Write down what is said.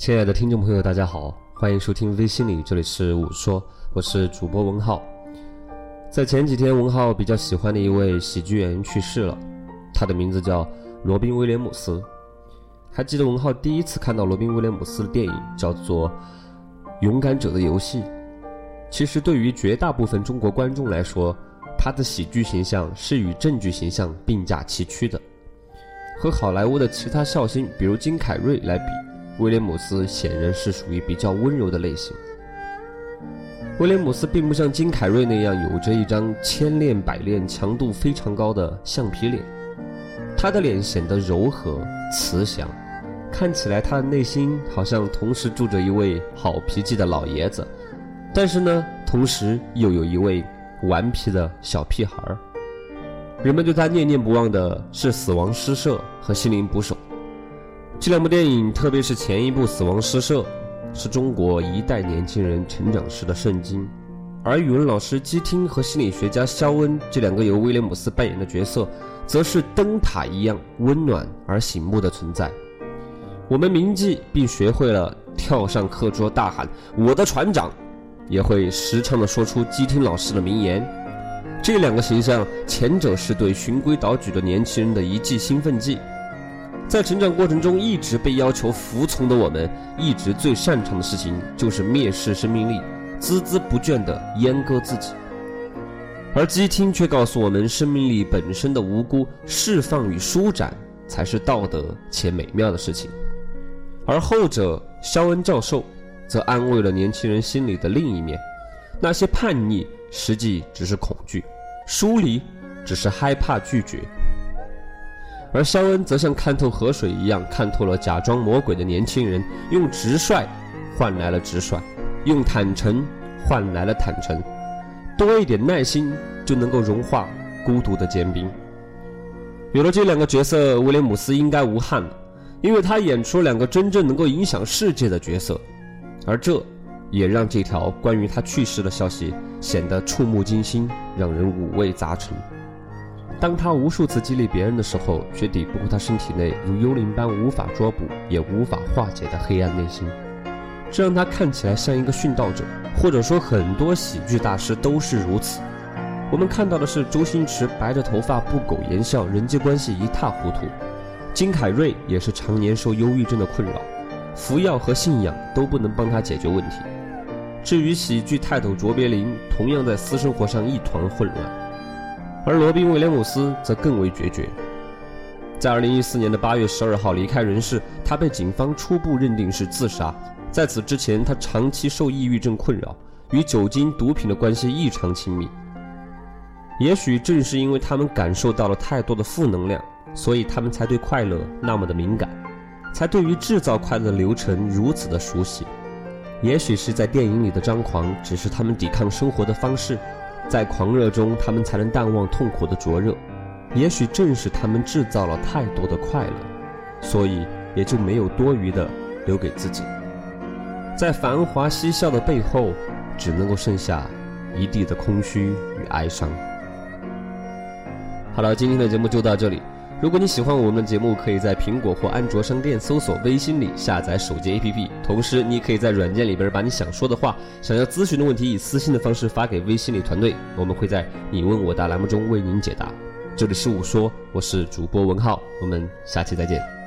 亲爱的听众朋友，大家好，欢迎收听微心理，这里是五说，我是主播文浩。在前几天，文浩比较喜欢的一位喜剧演员去世了，他的名字叫罗宾威廉姆斯。还记得文浩第一次看到罗宾威廉姆斯的电影叫做《勇敢者的游戏》。其实对于绝大部分中国观众来说，他的喜剧形象是与正剧形象并驾齐驱的。和好莱坞的其他笑星，比如金凯瑞来比。威廉姆斯显然是属于比较温柔的类型。威廉姆斯并不像金凯瑞那样有着一张千练百练、强度非常高的橡皮脸，他的脸显得柔和慈祥，看起来他的内心好像同时住着一位好脾气的老爷子，但是呢，同时又有一位顽皮的小屁孩儿。人们对他念念不忘的是《死亡诗社》和《心灵捕手》。这两部电影，特别是前一部《死亡诗社》，是中国一代年轻人成长时的圣经；而语文老师基汀和心理学家肖恩这两个由威廉姆斯扮演的角色，则是灯塔一样温暖而醒目的存在。我们铭记并学会了跳上课桌大喊“我的船长”，也会时常的说出基汀老师的名言。这两个形象，前者是对循规蹈矩的年轻人的一剂兴奋剂。在成长过程中一直被要求服从的我们，一直最擅长的事情就是蔑视生命力，孜孜不倦地阉割自己。而基汀却告诉我们，生命力本身的无辜，释放与舒展才是道德且美妙的事情。而后者，肖恩教授，则安慰了年轻人心里的另一面：那些叛逆实际只是恐惧，疏离只是害怕拒绝。而肖恩则像看透河水一样，看透了假装魔鬼的年轻人，用直率换来了直率，用坦诚换来了坦诚。多一点耐心，就能够融化孤独的坚冰。有了这两个角色，威廉姆斯应该无憾了，因为他演出两个真正能够影响世界的角色，而这也让这条关于他去世的消息显得触目惊心，让人五味杂陈。当他无数次激励别人的时候，却抵不过他身体内如幽灵般无法捉捕也无法化解的黑暗内心，这让他看起来像一个殉道者，或者说很多喜剧大师都是如此。我们看到的是周星驰白着头发不苟言笑，人际关系一塌糊涂；金凯瑞也是常年受忧郁症的困扰，服药和信仰都不能帮他解决问题。至于喜剧泰斗卓别林，同样在私生活上一团混乱。而罗宾·威廉姆斯则更为决绝。在2014年的8月12号离开人世，他被警方初步认定是自杀。在此之前，他长期受抑郁症困扰，与酒精、毒品的关系异常亲密。也许正是因为他们感受到了太多的负能量，所以他们才对快乐那么的敏感，才对于制造快乐的流程如此的熟悉。也许是在电影里的张狂，只是他们抵抗生活的方式。在狂热中，他们才能淡忘痛苦的灼热。也许正是他们制造了太多的快乐，所以也就没有多余的留给自己。在繁华嬉笑的背后，只能够剩下一地的空虚与哀伤。好了，今天的节目就到这里。如果你喜欢我们的节目，可以在苹果或安卓商店搜索“微信里”，下载手机 APP。同时，你可以在软件里边把你想说的话、想要咨询的问题，以私信的方式发给微信里团队，我们会在“你问我答”栏目中为您解答。这里是我说，我是主播文浩，我们下期再见。